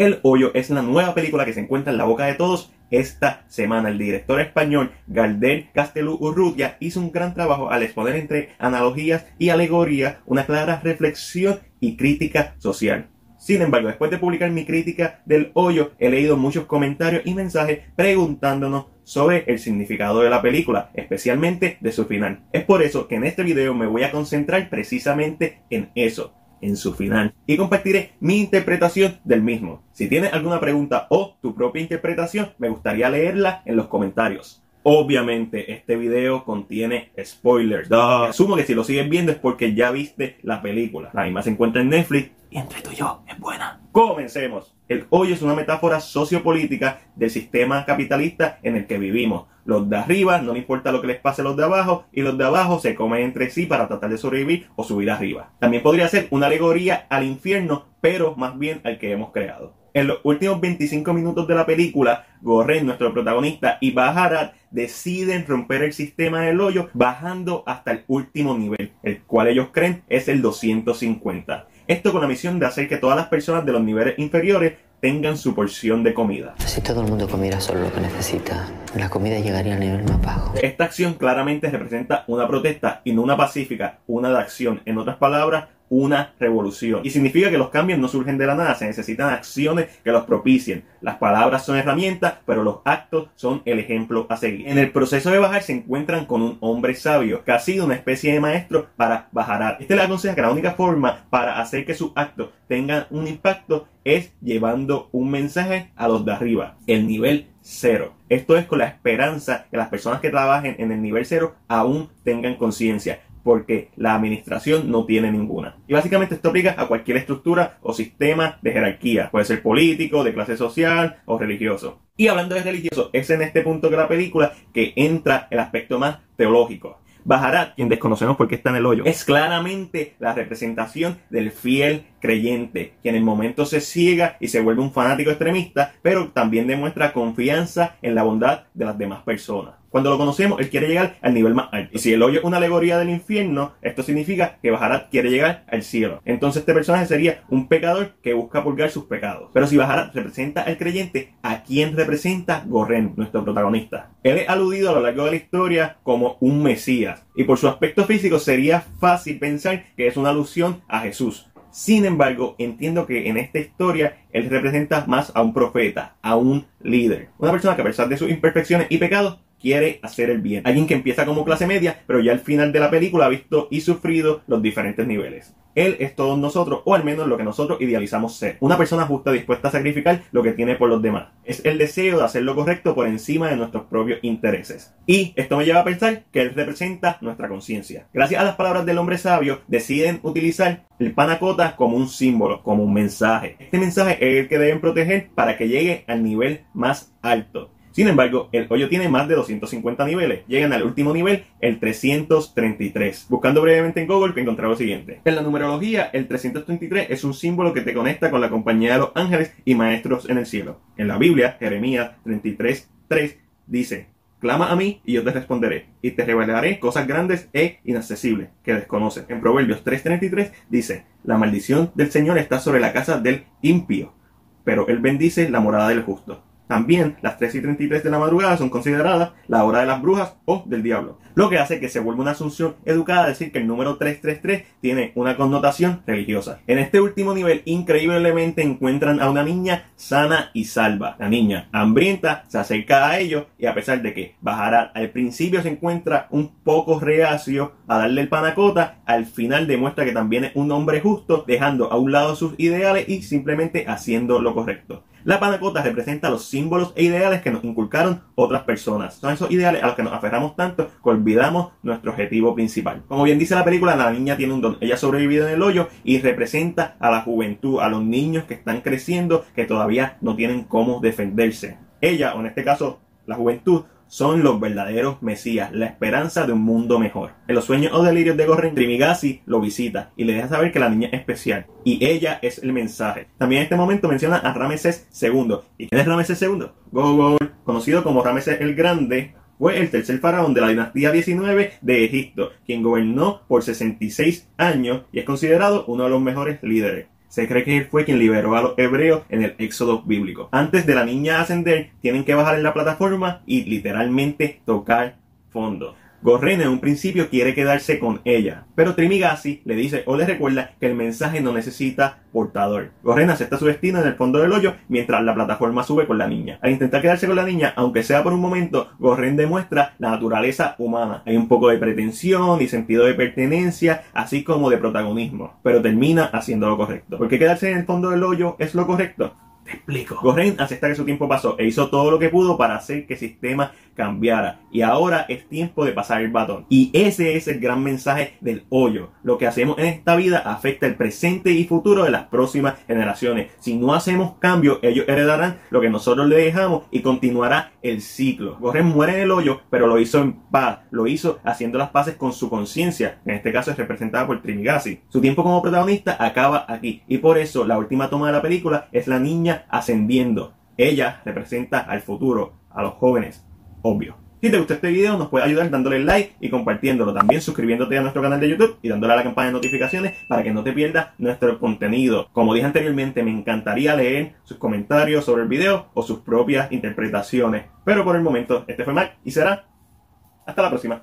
El Hoyo es la nueva película que se encuentra en la boca de todos esta semana. El director español Gardel Castelú Urrutia hizo un gran trabajo al exponer entre analogías y alegorías una clara reflexión y crítica social. Sin embargo, después de publicar mi crítica del hoyo, he leído muchos comentarios y mensajes preguntándonos sobre el significado de la película, especialmente de su final. Es por eso que en este video me voy a concentrar precisamente en eso en su final y compartiré mi interpretación del mismo. Si tienes alguna pregunta o tu propia interpretación, me gustaría leerla en los comentarios. Obviamente este video contiene spoilers. Asumo que si lo sigues viendo es porque ya viste la película. La misma se encuentra en Netflix y entre tú y yo es buena. Comencemos. El hoyo es una metáfora sociopolítica del sistema capitalista en el que vivimos. Los de arriba no le importa lo que les pase a los de abajo y los de abajo se comen entre sí para tratar de sobrevivir o subir arriba. También podría ser una alegoría al infierno, pero más bien al que hemos creado. En los últimos 25 minutos de la película, Gorren, nuestro protagonista, y Bajarat deciden romper el sistema del hoyo bajando hasta el último nivel, el cual ellos creen es el 250. Esto con la misión de hacer que todas las personas de los niveles inferiores tengan su porción de comida. Si todo el mundo comiera solo lo que necesita, la comida llegaría al nivel más bajo. Esta acción claramente representa una protesta y no una pacífica, una de acción. En otras palabras, una revolución. Y significa que los cambios no surgen de la nada, se necesitan acciones que los propicien. Las palabras son herramientas, pero los actos son el ejemplo a seguir. En el proceso de bajar se encuentran con un hombre sabio, que ha sido una especie de maestro para bajar. Este le aconseja que la única forma para hacer que sus actos tengan un impacto es llevando un mensaje a los de arriba, el nivel cero. Esto es con la esperanza que las personas que trabajen en el nivel cero aún tengan conciencia porque la administración no tiene ninguna. Y básicamente esto aplica a cualquier estructura o sistema de jerarquía. Puede ser político, de clase social o religioso. Y hablando de religioso, es en este punto de la película que entra el aspecto más teológico. Bajarat, quien desconocemos porque está en el hoyo, es claramente la representación del fiel creyente, que en el momento se ciega y se vuelve un fanático extremista, pero también demuestra confianza en la bondad de las demás personas. Cuando lo conocemos, él quiere llegar al nivel más alto. Y si el hoyo es una alegoría del infierno, esto significa que Bajarat quiere llegar al cielo. Entonces este personaje sería un pecador que busca purgar sus pecados. Pero si Bajarat representa al creyente, ¿a quién representa Gorren, nuestro protagonista? Él es aludido a lo largo de la historia como un Mesías. Y por su aspecto físico sería fácil pensar que es una alusión a Jesús. Sin embargo, entiendo que en esta historia él representa más a un profeta, a un líder. Una persona que a pesar de sus imperfecciones y pecados, quiere hacer el bien. Alguien que empieza como clase media, pero ya al final de la película ha visto y sufrido los diferentes niveles. Él es todos nosotros, o al menos lo que nosotros idealizamos ser. Una persona justa dispuesta a sacrificar lo que tiene por los demás. Es el deseo de hacer lo correcto por encima de nuestros propios intereses. Y esto me lleva a pensar que él representa nuestra conciencia. Gracias a las palabras del hombre sabio, deciden utilizar el panacota como un símbolo, como un mensaje. Este mensaje es el que deben proteger para que llegue al nivel más alto. Sin embargo, el hoyo tiene más de 250 niveles. Llegan al último nivel, el 333. Buscando brevemente en Google, que encontré lo siguiente. En la numerología, el 333 es un símbolo que te conecta con la compañía de los ángeles y maestros en el cielo. En la Biblia, Jeremías 33.3 dice, Clama a mí y yo te responderé, y te revelaré cosas grandes e inaccesibles que desconoces. En Proverbios 3.33 dice, La maldición del Señor está sobre la casa del impío, pero Él bendice la morada del justo. También las 3 y 33 de la madrugada son consideradas la hora de las brujas o del diablo. Lo que hace que se vuelva una asunción educada decir que el número 333 tiene una connotación religiosa. En este último nivel, increíblemente encuentran a una niña sana y salva. La niña hambrienta se acerca a ellos y a pesar de que bajará al principio se encuentra un poco reacio a darle el panacota, al final demuestra que también es un hombre justo, dejando a un lado sus ideales y simplemente haciendo lo correcto. La panacota representa los símbolos e ideales que nos inculcaron otras personas. Son esos ideales a los que nos aferramos tanto que olvidamos nuestro objetivo principal. Como bien dice la película, la niña tiene un don. Ella ha sobrevivido en el hoyo y representa a la juventud, a los niños que están creciendo, que todavía no tienen cómo defenderse. Ella, o en este caso la juventud, son los verdaderos mesías, la esperanza de un mundo mejor. En los sueños o delirios de Gorren, Trimigasi lo visita y le deja saber que la niña es especial y ella es el mensaje. También en este momento menciona a Rameses II. ¿Y quién es Rameses II? Gogol, conocido como Rameses el Grande, fue el tercer faraón de la dinastía 19 de Egipto, quien gobernó por 66 años y es considerado uno de los mejores líderes. Se cree que él fue quien liberó a los hebreos en el éxodo bíblico. Antes de la niña ascender, tienen que bajar en la plataforma y literalmente tocar fondo. Gorren en un principio quiere quedarse con ella, pero Trimigasi le dice o le recuerda que el mensaje no necesita portador. Gorren acepta su destino en el fondo del hoyo mientras la plataforma sube con la niña. Al intentar quedarse con la niña, aunque sea por un momento, Gorren demuestra la naturaleza humana. Hay un poco de pretensión y sentido de pertenencia, así como de protagonismo, pero termina haciendo lo correcto. Porque quedarse en el fondo del hoyo es lo correcto. Te explico. Gorren acepta que su tiempo pasó e hizo todo lo que pudo para hacer que el sistema cambiara. Y ahora es tiempo de pasar el batón. Y ese es el gran mensaje del hoyo. Lo que hacemos en esta vida afecta el presente y futuro de las próximas generaciones. Si no hacemos cambio, ellos heredarán lo que nosotros le dejamos y continuará el ciclo. Gorren muere en el hoyo, pero lo hizo en paz. Lo hizo haciendo las paces con su conciencia. En este caso es representada por Trimigasi. Su tiempo como protagonista acaba aquí. Y por eso la última toma de la película es la niña ascendiendo. Ella representa al futuro, a los jóvenes, obvio. Si te gustó este video, nos puedes ayudar dándole like y compartiéndolo. También suscribiéndote a nuestro canal de YouTube y dándole a la campana de notificaciones para que no te pierdas nuestro contenido. Como dije anteriormente, me encantaría leer sus comentarios sobre el video o sus propias interpretaciones. Pero por el momento, este fue Mac y será hasta la próxima.